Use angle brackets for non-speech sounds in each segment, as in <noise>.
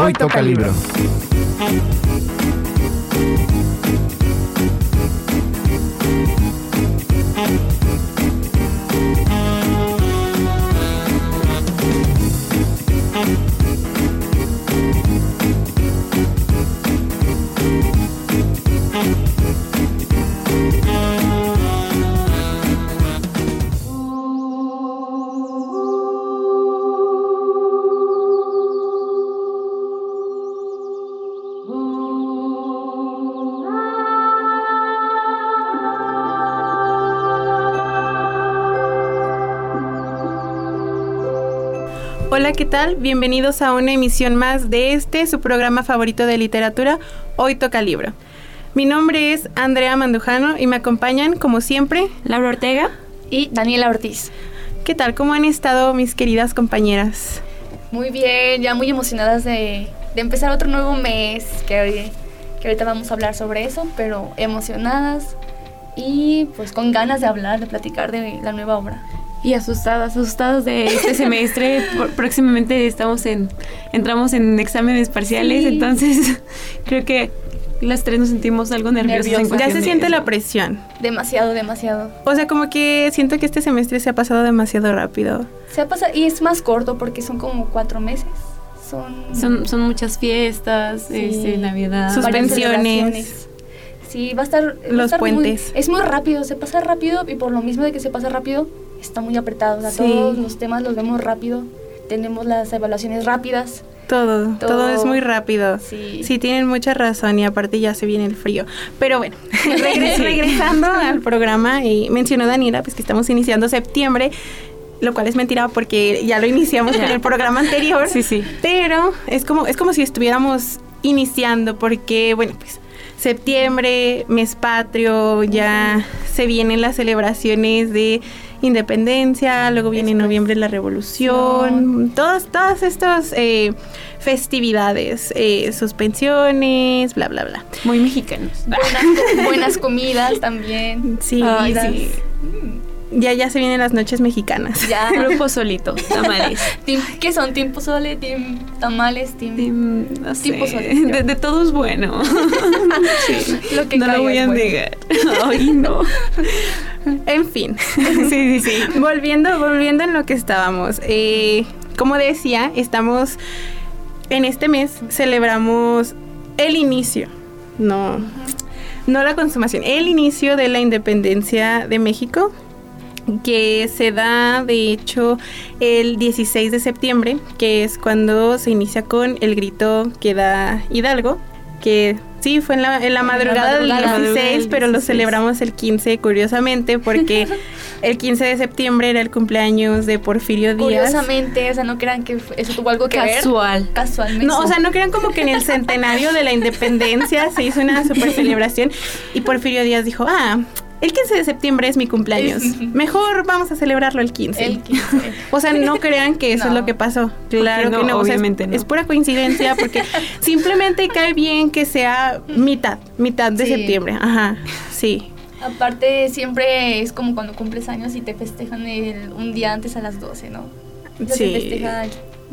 Hoy toca libro. Hola, ¿qué tal? Bienvenidos a una emisión más de este, su programa favorito de literatura, Hoy Toca Libro. Mi nombre es Andrea Mandujano y me acompañan, como siempre, Laura Ortega y Daniela Ortiz. ¿Qué tal? ¿Cómo han estado mis queridas compañeras? Muy bien, ya muy emocionadas de, de empezar otro nuevo mes, que, que ahorita vamos a hablar sobre eso, pero emocionadas y pues con ganas de hablar, de platicar de la nueva obra y asustadas, asustadas de este <laughs> semestre. Próximamente estamos en, entramos en exámenes parciales, entonces <laughs> creo que las tres nos sentimos algo nerviosas. ya se siente la presión. Demasiado, demasiado. O sea, como que siento que este semestre se ha pasado demasiado rápido. Se ha pasado, y es más corto porque son como cuatro meses. Son, son, muchas fiestas, este, Navidad, suspensiones. Sí, va a estar. Los puentes. es muy rápido, se pasa rápido y por lo mismo de que se pasa rápido, está muy apretado. O todos los temas los vemos rápido. Tenemos las evaluaciones rápidas. Todo, todo, es muy rápido. Sí. sí. tienen mucha razón y aparte ya se viene el frío. Pero bueno, <laughs> regresando al programa, y mencionó Daniela, pues que estamos iniciando septiembre lo cual es mentira porque ya lo iniciamos en el programa anterior. Sí, sí. Pero es como, es como si estuviéramos iniciando porque, bueno, pues septiembre, mes patrio, ya se vienen las celebraciones de independencia, luego viene en noviembre la revolución, todas, todas estas eh, festividades, eh, suspensiones, bla, bla, bla. Muy mexicanos. Buenas, <laughs> comidas también. Sí, sí. Ya, ya se vienen las noches mexicanas. Ya. <laughs> Grupo solito, tamales. <laughs> ¿Qué son? ¿Team pozole? ¿Team tamales? ¿Team, pozole? De, todo es bueno. Lo que no lo voy a negar. Ay, no. En fin. <laughs> Sí, sí, sí. Volviendo, volviendo en lo que estábamos. Eh, como decía, estamos... En este mes celebramos el inicio. No... No la consumación, el inicio de la independencia de México que se da de hecho el 16 de septiembre, que es cuando se inicia con el grito que da Hidalgo, que sí fue en la, en la madrugada, del 16, pero lo celebramos el 15 curiosamente porque <laughs> el 15 de septiembre era el cumpleaños de Porfirio Díaz. Curiosamente, o sea, no crean que eso tuvo algo que Casual. ver. Casualmente. No, o sea, no crean como que en el centenario de la independencia se hizo una <laughs> super celebración y Porfirio Díaz dijo, ah, el 15 de septiembre es mi cumpleaños. Mejor vamos a celebrarlo el 15. El 15. <laughs> o sea, no crean que eso es lo que pasó. Claro que no, obviamente es, no. Es pura coincidencia porque <laughs> simplemente cae bien que sea mitad, mitad de septiembre. Ajá, sí. Aparte, siempre es como cuando cumples años y te festejan un día antes a las 12, ¿no? sí. festeja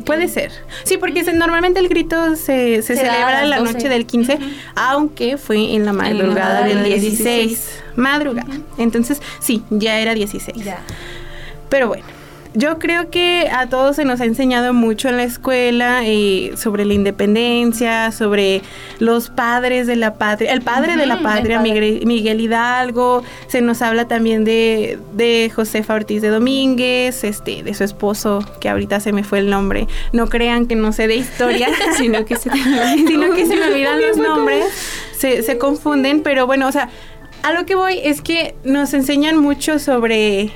Puede ser. Sí, porque normalmente el grito se, se, celebra la noche del 15, aunque fue en la madrugada del 16. Madrugada. Entonces, sí, ya era 16. Ya. Pero bueno. Yo creo que a todos se nos ha enseñado mucho en la escuela eh, sobre la independencia, sobre los padres de la patria, el padre de la patria, Miguel, Hidalgo, se nos habla también de, de Josefa Ortiz de Domínguez, este, de su esposo, que ahorita se me fue el nombre. No crean que no sé de historia, <laughs> sino que se, <laughs> sino que se me olvidan <laughs> los nombres, se, se confunden, pero bueno, o sea, a lo que voy es que nos enseñan mucho sobre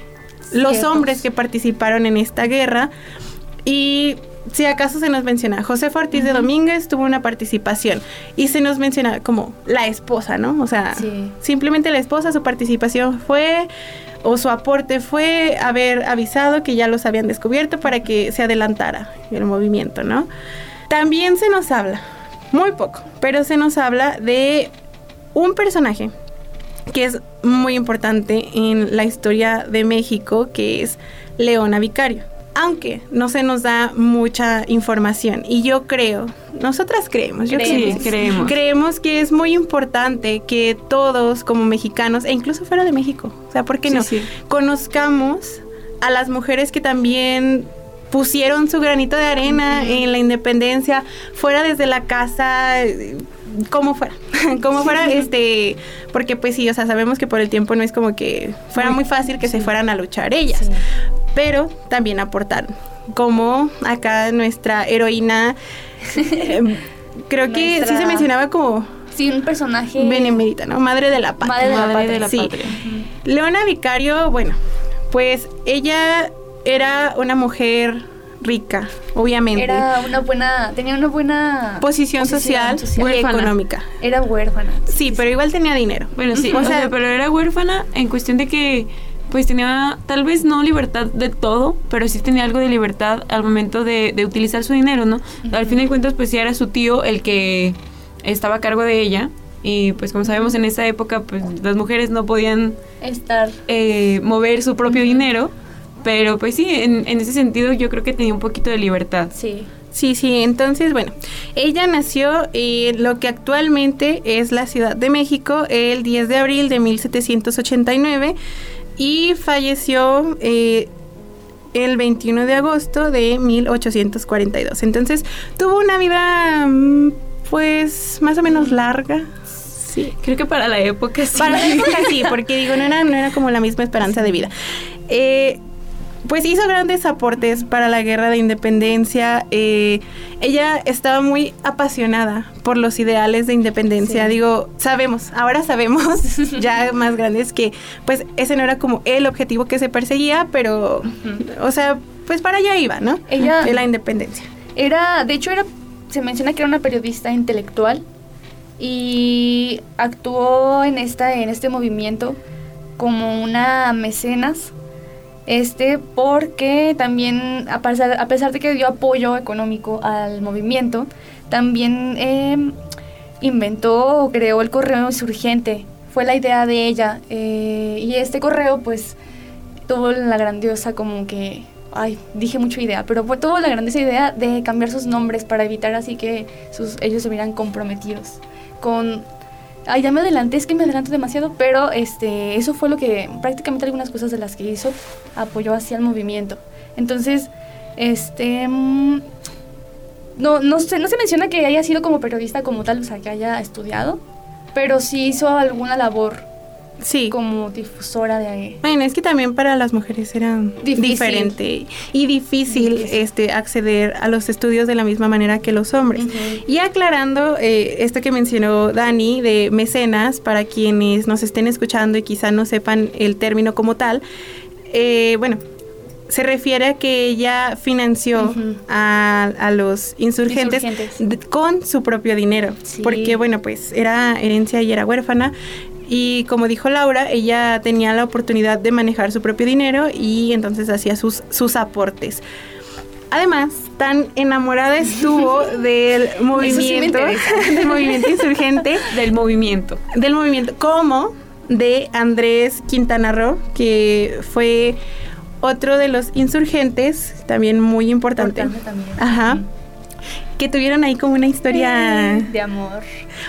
los hombres que participaron en esta guerra. Y si acaso se nos menciona, José Ortiz de Domínguez tuvo una participación. Y se nos menciona como la esposa, ¿no? O sea, simplemente la esposa, su participación fue o su aporte fue haber avisado que ya los habían descubierto para que se adelantara el movimiento, ¿no? También se nos habla, muy poco, pero se nos habla de un personaje que es muy importante en la historia de México, que es Leona Vicario. aunque no se nos da mucha información. Y yo creo, nosotras creemos, yo creemos. Sí, creemos. creemos que es muy importante que todos como mexicanos, e incluso fuera de México, o sea, ¿por qué no? Conozcamos a las mujeres que también pusieron su granito de arena en la independencia, fuera desde la casa, como fuera, <laughs> como fuera, este, porque pues sí, o sea, sabemos que por el tiempo no es como que fuera muy fácil que se fueran a luchar ellas, pero también aportaron, como acá nuestra heroína, em, creo que sí se mencionaba como... Sí, un personaje... Benemérita, ¿no? Madre de la patria. Madre de la patria. Leona Vicario, bueno, pues ella era una mujer rica, obviamente. Era una buena, tenía una buena posición, social, y económica. Era huérfana. Sí, pero igual tenía dinero. Bueno, sí, o, sea, pero era huérfana en cuestión de que pues tenía tal vez no libertad de todo, pero sí tenía algo de libertad al momento de, utilizar su dinero, ¿no? Al fin de cuentas, pues sí era su tío el que estaba a cargo de ella. Y pues como sabemos en esa época, pues las mujeres no podían estar eh, mover su propio dinero. Pero pues sí, en, ese sentido yo creo que tenía un poquito de libertad. Sí. Sí, sí, entonces, bueno, ella nació en lo que actualmente es la Ciudad de México el 10 de abril de 1789 y falleció eh, el 21 de agosto de 1842. Entonces, tuvo una vida, mm, pues, más o menos larga. Sí, creo que para la época sí. Para la época sí, porque digo, no era, no era como la misma esperanza de vida. Eh, pues hizo grandes aportes para la guerra de independencia. Eh, ella estaba muy apasionada por los ideales de independencia. Digo, sabemos, ahora sabemos, <laughs> ya más grandes, que pues ese no era como el objetivo que se perseguía, pero, o sea, pues para allá iba, ¿no? Ella... De la independencia. Era, de hecho, era, se menciona que era una periodista intelectual y actuó en, esta, en este movimiento como una mecenas este porque también a pesar, a pesar de que dio apoyo económico al movimiento, también eh, inventó o creó el correo insurgente. Fue la idea de ella eh, y este correo pues tuvo la grandiosa como que ay, dije mucho idea, pero tuvo la grandiosa idea de cambiar sus nombres para evitar así que sus, ellos se vieran comprometidos con Ay, ya me adelanté, es que me adelanto demasiado, pero este, eso fue lo que prácticamente algunas cosas de las que hizo apoyó hacia el movimiento. Entonces, este mm, no, no, se, no se menciona que haya sido como periodista como tal, o sea, que haya estudiado, pero sí hizo alguna labor sí. como difusora de... Bueno, es que también para las mujeres era diferente y difícil, este acceder a los estudios de la misma manera que los hombres. Y aclarando eh, esto que mencionó Dani de mecenas, para quienes nos estén escuchando y quizá no sepan el término como tal, eh, bueno, se refiere a que ella financió a, los insurgentes, con su propio dinero, porque bueno, pues era herencia y era huérfana, y como dijo Laura, ella tenía la oportunidad de manejar su propio dinero y entonces hacía sus, sus aportes. Además, tan enamorada estuvo <laughs> del movimiento, <laughs> del movimiento insurgente. <laughs> Del movimiento. Del movimiento, como de Andrés Quintana Roo, que fue otro de los insurgentes, también muy importante. también. Ajá que tuvieron ahí como una historia de amor.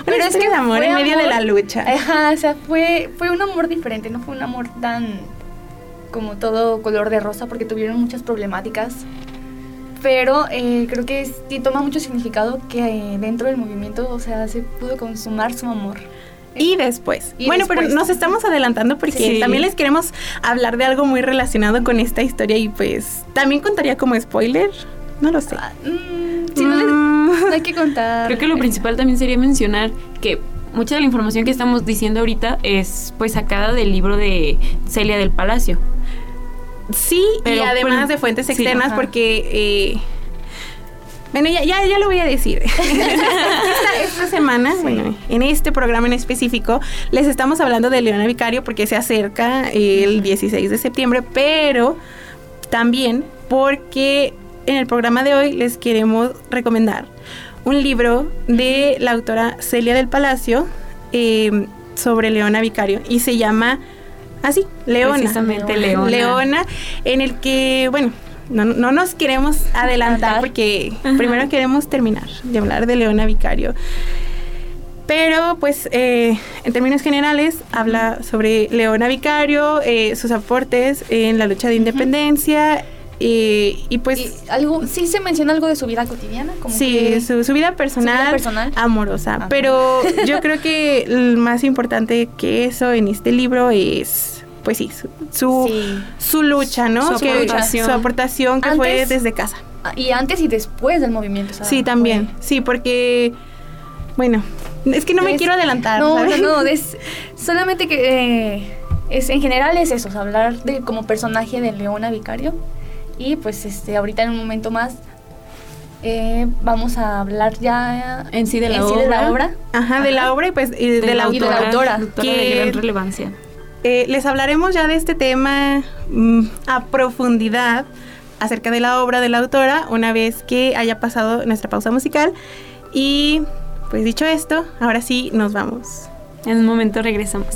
Pero es que de amor en medio de la lucha. Ajá, o sea, fue, fue un amor diferente, no fue un amor tan como todo color de rosa, porque tuvieron muchas problemáticas. Pero eh, creo que sí toma mucho significado que eh, dentro del movimiento, o sea, se pudo consumar su amor. Y después. bueno, pero nos estamos adelantando porque también les queremos hablar de algo muy relacionado con esta historia y pues también contaría como spoiler. No lo sé. Ah, mm, no, hay que contar. Creo que lo principal también sería mencionar que mucha de la información que estamos diciendo ahorita es pues sacada del libro de Celia del Palacio. Sí, y además de fuentes externas porque... Eh, bueno, ya, ya, ya, lo voy a decir. <laughs> esta, semana, bueno, en este programa en específico, les estamos hablando de Leona Vicario porque se acerca el 16 de septiembre, pero también porque en el programa de hoy les queremos recomendar un libro de la autora Celia del Palacio em, sobre Leona Vicario y se llama así, Leona. Precisamente Leona. Leona, en el que, bueno, no, no nos queremos adelantar porque primero queremos terminar de hablar de Leona Vicario. Pero, pues, eh, en términos generales, habla sobre Leona Vicario, eh, sus aportes en la lucha de independencia. Y pues... algo, sí se menciona algo de su vida cotidiana. Como sí, su, vida personal, personal. amorosa. Ah, pero yo creo que lo más importante que eso en este libro es pues sí, su, su, lucha, ¿no? Su aportación. Su aportación que fue desde casa. Y antes y después del movimiento. Sí, también. Sí, porque, bueno, es que no me quiero adelantar. No, no, no, <laughs> es solamente que eh, es, en general es eso, hablar de como personaje de Leona Vicario. Y pues este ahorita en un momento más eh, vamos a hablar ya en sí de la, obra. Ajá, de la obra y pues de, la, autora. que, de gran relevancia. Eh, les hablaremos ya de este tema mm, a profundidad acerca de la obra de la autora una vez que haya pasado nuestra pausa musical. Y pues dicho esto, ahora sí nos vamos. En un momento regresamos.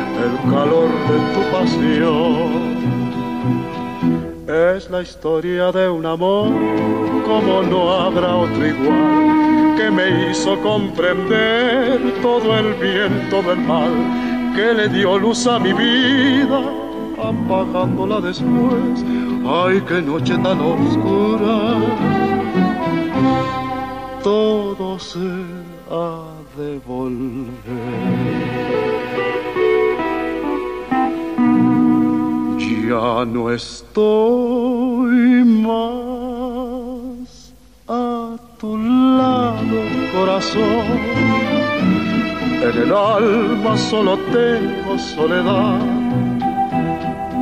el calor de tu pasión. Es la historia de un amor como no habrá otro igual, que me hizo comprender todo el bien, todo el mal, que le dio luz a mi vida, apagándola después. Ay, qué noche tan oscura. Todo se ha de volver. Ya no estoy más a tu lado, corazón. En el alma solo tengo soledad.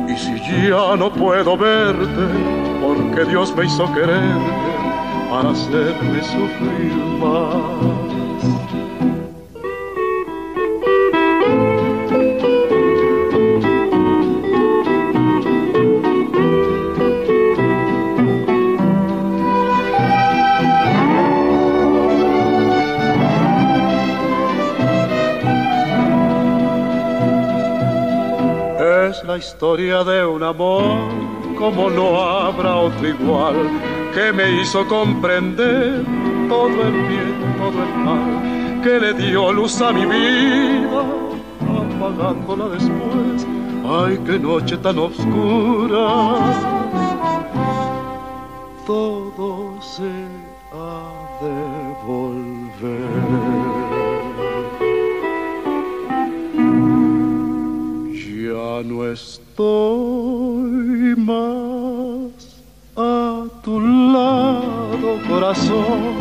Y si ya no puedo verte, porque Dios me hizo quererte para hacerme sufrir más. Historia de un amor como no habrá otro igual, que me hizo comprender todo el bien, todo el mal, que le dio luz a mi vida, apagándola después. Ay, qué noche tan oscura. Todo se ha de volver. Estoy más a tu lado, corazón.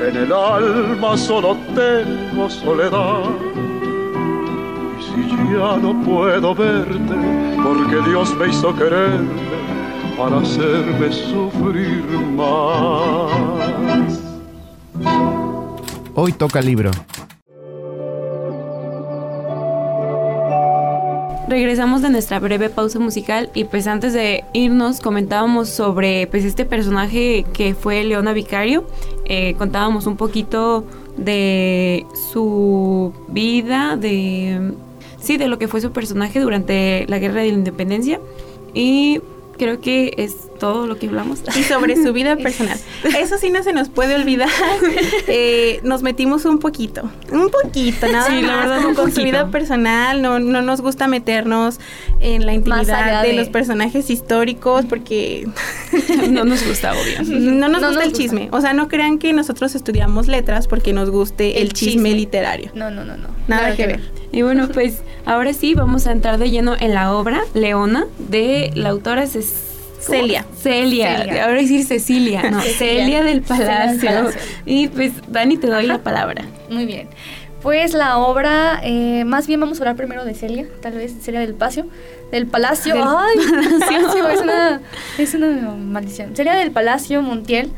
En el alma solo tengo soledad. Y si ya no puedo verte, porque Dios me hizo quererte para hacerme sufrir más. Hoy toca libro. Regresamos de nuestra breve pausa musical y pues antes de irnos comentábamos sobre pues este personaje que fue Leona Vicario, eh, contábamos un poquito de su vida, de sí, de lo que fue su personaje durante la guerra de la independencia. Y creo que es todo lo que hablamos. Y sobre su vida <laughs> personal. Eso sí no se nos puede olvidar. <laughs> Eh, nos metimos un poquito, un poquito, nada Sí, más, como con su vida personal. No, no nos gusta meternos en la intimidad de, de- los personajes históricos porque <laughs> no nos gusta, obvio. no nos No gusta nos el gusta. chisme. O sea, no crean que nosotros estudiamos letras porque nos guste el, El chisme, chisme. literario. No, no, no, no. Nada que ver. Y bueno, pues ahora sí vamos a entrar de lleno en la obra Leona de la autora ¿cómo? Celia. Celia. Celia. Ahora decir Cecilia, no, Cecilia. Celia del Celia del Palacio. Y pues Dani te doy la palabra. Muy bien. Pues la obra, eh, más bien vamos a hablar primero de Celia, tal vez Celia del Palacio. Del Palacio. Del ¡Ay! <laughs> Palacio, es una, es una maldición. Celia del Palacio Montiel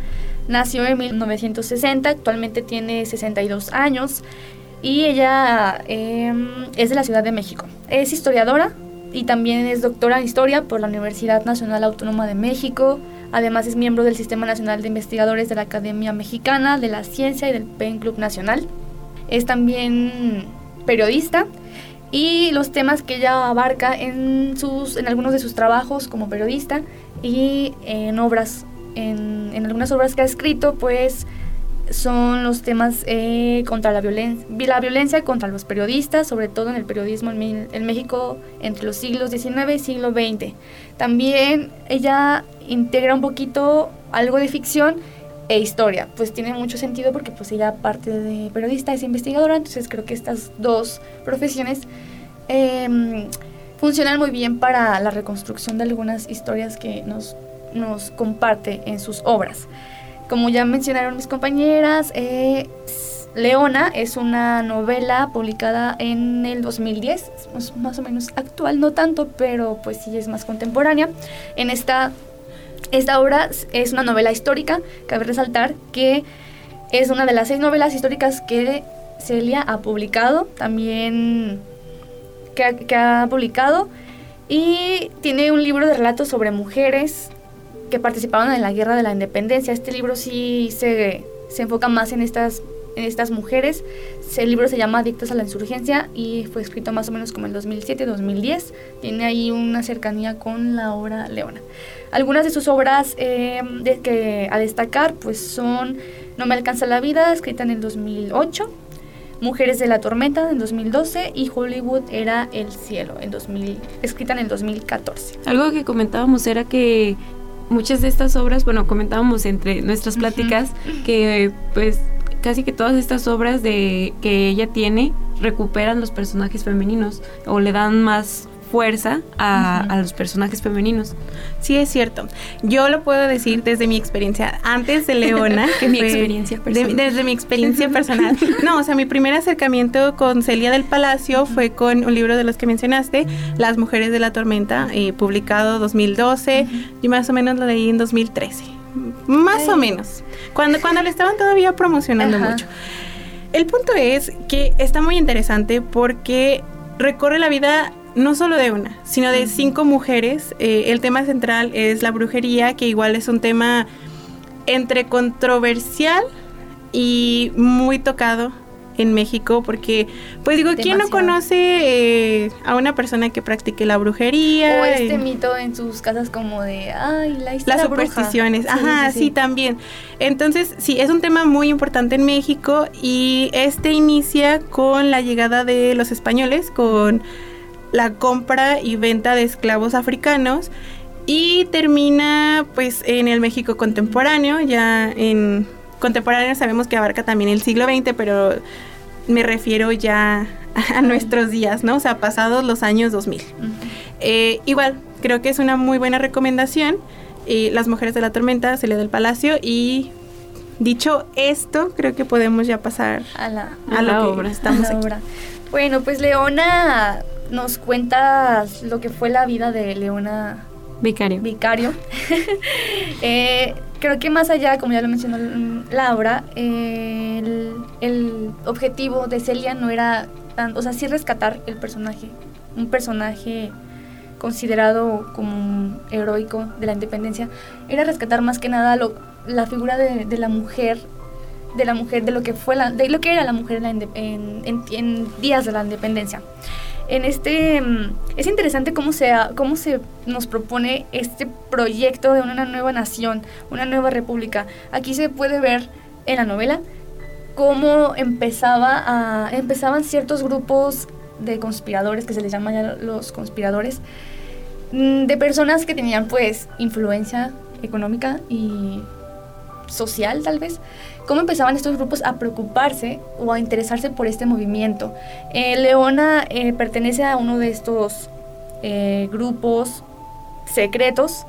nació en 1960, actualmente tiene 62 años y ella eh, es de la Ciudad de México. Es historiadora y también es doctora en historia por la Universidad Nacional Autónoma de México. Además es miembro del Sistema Nacional de Investigadores de la Academia Mexicana de la Ciencia y del PEN Club Nacional. Es también periodista y los temas que ella abarca en, sus, en algunos de sus trabajos como periodista y en obras, en, en algunas obras que ha escrito, pues son los temas eh, contra la violencia, la violencia contra los periodistas, sobre todo en el periodismo en, en México entre los siglos XIX y siglo XX. También ella integra un poquito algo de ficción e historia, pues tiene mucho sentido porque pues ella aparte de periodista es investigadora, entonces creo que estas dos profesiones em, funcionan muy bien para la reconstrucción de algunas historias que nos, nos comparte en sus obras. Como ya mencionaron mis compañeras, eh, Leona es una novela publicada en el 2010, es más o menos actual, no tanto, pero pues sí es más contemporánea. En esta, esta obra es una novela histórica, cabe resaltar que es una de las seis novelas históricas que Celia ha publicado, también que ha, que ha publicado, y tiene un libro de relatos sobre mujeres que participaron en la Guerra de la Independencia. Este libro sí se, se enfoca más en estas, en estas mujeres. El libro se llama Dictas a la Insurgencia y fue escrito más o menos como en 2007-2010. Tiene ahí una cercanía con la obra Leona. Algunas de sus obras eh, de, que a destacar pues son No me alcanza la vida, escrita en el 2008. Mujeres de la Tormenta en 2012 y Hollywood era el cielo en 2000, escrita en el 2014. Algo que comentábamos era que muchas de estas obras, bueno, comentábamos entre nuestras pláticas que pues casi que todas estas obras de que ella tiene recuperan los personajes femeninos o le dan más fuerza a, los personajes femeninos. Sí, es cierto. Yo lo puedo decir desde mi experiencia. Antes de Leona, <laughs> que Mi fue- experiencia de- personal. desde mi experiencia <laughs> personal. No, o sea, mi primer acercamiento con Celia del Palacio fue con un libro de los que mencionaste, Las Mujeres de la Tormenta, eh, publicado 2012. Yo más o menos lo leí en 2013. Más o menos. Cuando, cuando le estaban todavía promocionando Ajá. mucho. El punto es que está muy interesante porque recorre la vida no solo de una, sino de cinco mujeres. Eh, el tema central es la brujería, que igual es un tema entre controversial y muy tocado en México, porque, pues digo, ¿quién no conoce eh, a una persona que practique la brujería? O este Eh, mito en sus casas como de, ay, la historia las bruja". supersticiones. Ajá, sí, sí, sí. también. Entonces, sí, es un tema muy importante en México y este inicia con la llegada de los españoles, con la compra y venta de esclavos africanos y termina pues en el México contemporáneo, ya en contemporáneo sabemos que abarca también el siglo XX, pero me refiero ya <laughs> a nuestros días, ¿no? O sea, pasados los años 2000. Ujú. Eh, igual, creo que es una muy buena recomendación. Eh, Las Mujeres de la Tormenta, Celia del Palacio. Y dicho esto, creo que podemos ya pasar A la, a, la obra. estamos a la obra. Bueno, pues Leona nos cuenta lo que fue la vida de Leona Vicario. Vicario. <laughs> Eh, creo que más allá, como ya lo mencionó Laura, eh, el, el objetivo de Celia no era tan, o sea, sí rescatar el personaje, un personaje considerado como un heroico de la independencia, era rescatar más que nada lo- la figura de, de la mujer, de la mujer, de lo que fue la, de lo que era la mujer en- en días de la independencia. En este mm, es interesante cómo se cómo se nos propone este proyecto de una nueva nación, una nueva república. Aquí se puede ver en la novela cómo empezaba empezaban ciertos grupos de conspiradores que se les llama ya los conspiradores mm, de personas que tenían pues influencia económica y social tal vez, cómo empezaban estos grupos a preocuparse o a interesarse por este movimiento. Eh, Leona eh, pertenece a uno de estos eh, grupos secretos.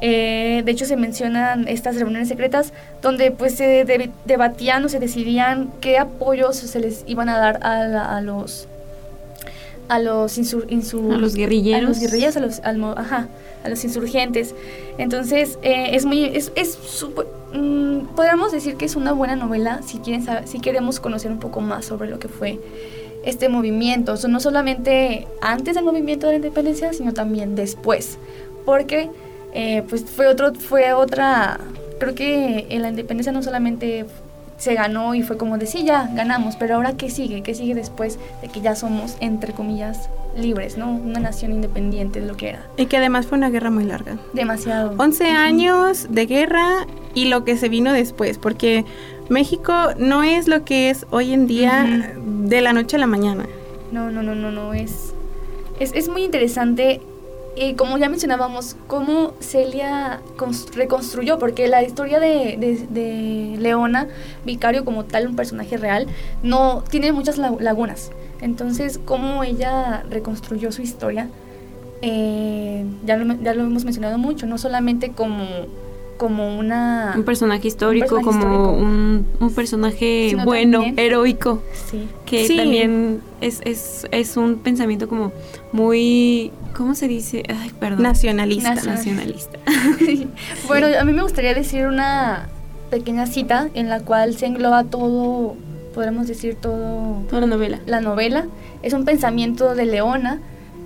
de hecho se mencionan estas reuniones secretas donde pues se debatían o se decidían qué apoyos se les iban a dar a, los a los insur, a los guerrilleros a los guerrilleros a los ajá, a los insurgentes. Entonces, eh, es muy, es, es mm, podríamos decir que es una buena novela si, quieren si queremos conocer un poco más sobre lo que fue este movimiento, no solamente antes del movimiento de la independencia, sino también después, porque eh, pues fue, otro, fue otra, creo que en la independencia no solamente se ganó y fue como de sí, ya ganamos, pero ahora qué sigue, qué sigue después de que ya somos, entre comillas, libres, ¿no? Una nación independiente de lo que era. Y que además fue una guerra muy larga. Demasiado. 11 años de guerra y lo que se vino después, porque México no es lo que es hoy en día de la noche a la mañana. No, no, no, no, no, es, es, es muy interesante y como ya mencionábamos, cómo Celia reconstruyó, porque la historia de, de, Leona, Vicario como tal, un personaje real, no tiene muchas lagunas. Entonces, cómo ella reconstruyó su historia, eh, ya, ya lo hemos mencionado mucho, no solamente como como una... Un personaje histórico, como Un, un, personaje bueno, heroico. Sí. Que también es, es, es, un pensamiento como muy... ¿Cómo se dice? Ay, perdón. Nacionalista. Nacionalista. <laughs> bueno, a mí me gustaría decir una pequeña cita en la cual se engloba todo, podemos decir todo... Toda la novela. La novela. Es un pensamiento de Leona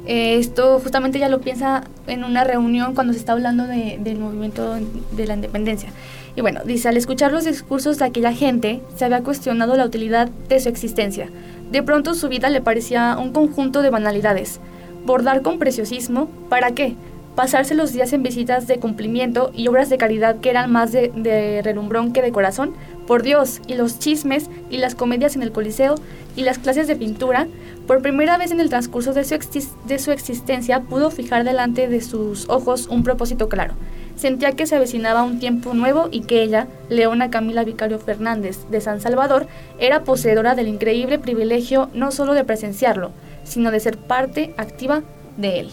eh, esto justamente ya lo piensa en una reunión cuando se está hablando del movimiento de la independencia. Y bueno, dice, al escuchar los discursos de aquella gente, se había cuestionado la utilidad de su existencia. De pronto su vida le parecía un conjunto de banalidades. Bordar con preciosismo, ¿para qué? Pasarse los días en visitas de cumplimiento y obras de caridad que eran más de, de relumbrón que de corazón, por Dios, y los chismes y las comedias en el Coliseo y las clases de pintura, por primera vez en el transcurso de su, de su existencia pudo fijar delante de sus ojos un propósito claro. Sentía que se avecinaba un tiempo nuevo y que ella, Leona Camila Vicario Fernández de San Salvador, era poseedora del increíble privilegio no solo de presenciarlo, sino de ser parte activa de él.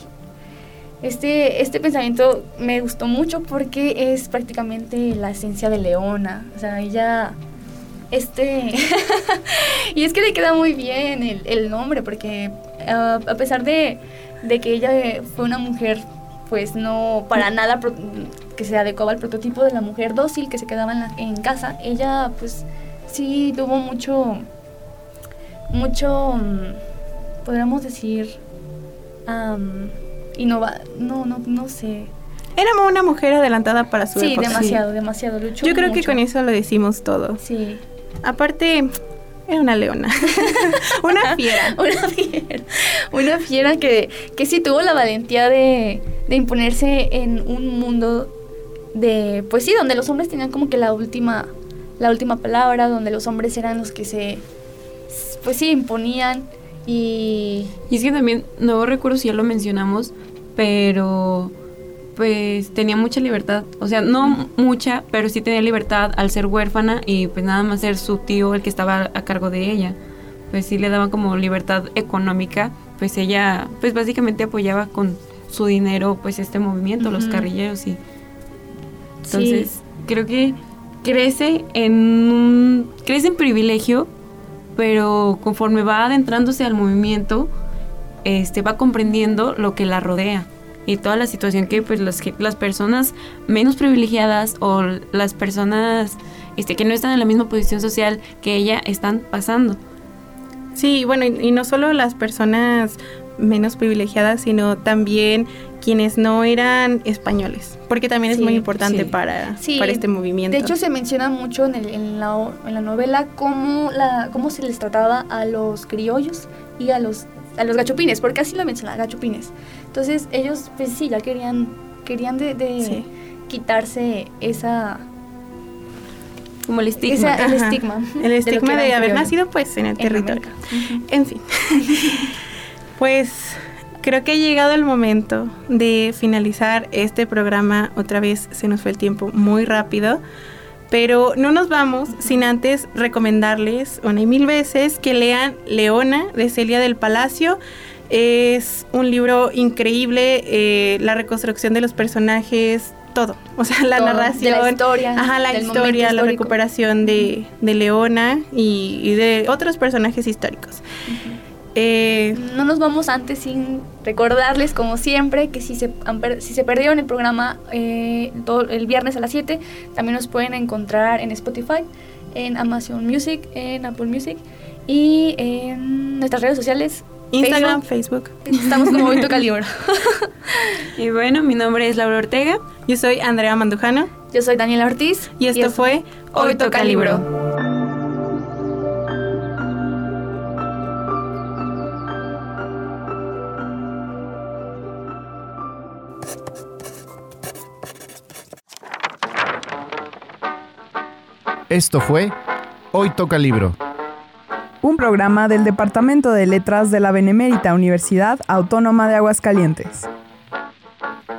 Este, este pensamiento me gustó mucho porque es prácticamente la esencia de Leona. O sea, ella este. <laughs> y es que le queda muy bien el, nombre, porque ah, a pesar de, que ella fue una mujer, pues no para nada que se adecuaba al prototipo de la mujer dócil que se quedaba en, casa, ella, pues sí tuvo mucho. Mucho. Mm, podríamos decir. Um, innova. No, no, no sé. Era una mujer adelantada para su sí, Demasiado, demasiado, Yo creo que con eso lo decimos todo. Sí. Aparte, era una leona. <laughs> una fiera. <laughs> una fiera. Una fiera que, que sí tuvo la valentía de, de imponerse en un mundo de, pues sí, donde los hombres tenían como que la última, la última palabra, donde los hombres eran los que se, pues sí, imponían y... Y es que también, no recuerdo si ya lo mencionamos, pero pues tenía mucha libertad, o sea, no mucha, pero sí tenía libertad al ser huérfana y pues nada más ser su tío el que estaba a cargo de ella. Pues sí le daba como libertad económica, pues ella pues básicamente apoyaba con su dinero pues este movimiento, los carrilleros y entonces creo que crece en crece en privilegio, pero conforme va adentrándose al movimiento, este va comprendiendo lo que la rodea y toda la situación que pues las, las personas menos privilegiadas o las personas este, que no están en la misma posición social que ella están pasando. Sí, bueno, y, no solo las personas menos privilegiadas, sino también quienes no eran españoles, porque también es muy importante para, para este movimiento. De hecho, se menciona mucho en, el, en, la, en la novela cómo, la, cómo se les trataba a los criollos y a los a los gachupines, porque así lo mencionan, gachupines. Entonces ellos, pues sí, ya querían, querían de, de Sí. quitarse esa, Como el estigma. esa- el estigma. El estigma de, haber nacido pues en el en territorio. En fin. <laughs> pues creo que ha llegado el momento de finalizar este programa. Otra vez se nos fue el tiempo muy rápido. Pero no nos vamos sin antes recomendarles una y mil veces que lean Leona de Celia del Palacio. Es un libro increíble, eh, la reconstrucción de los personajes, todo. O sea, la Todo, de la narración, historia, ajá, la historia, la recuperación de, de Leona y, y de otros personajes históricos. Eh, No nos vamos antes sin recordarles, como siempre, que si se, si se perdieron el programa eh, todo el viernes a las 7, también nos pueden encontrar en Spotify, en Amazon Music, en Apple Music y en nuestras redes sociales. Instagram, Facebook. Facebook. Estamos como Hoy Toca <laughs> Libro. Y bueno, mi nombre es Laura Ortega. Yo soy Andrea Mandujano Yo soy Daniela Ortiz. y esto fue Hoy Toca Libro. Esto fue Hoy Toca Libro. Un programa del Departamento de Letras de la Benemérita Universidad Autónoma de Aguascalientes.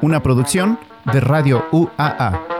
Una producción de Radio UAA.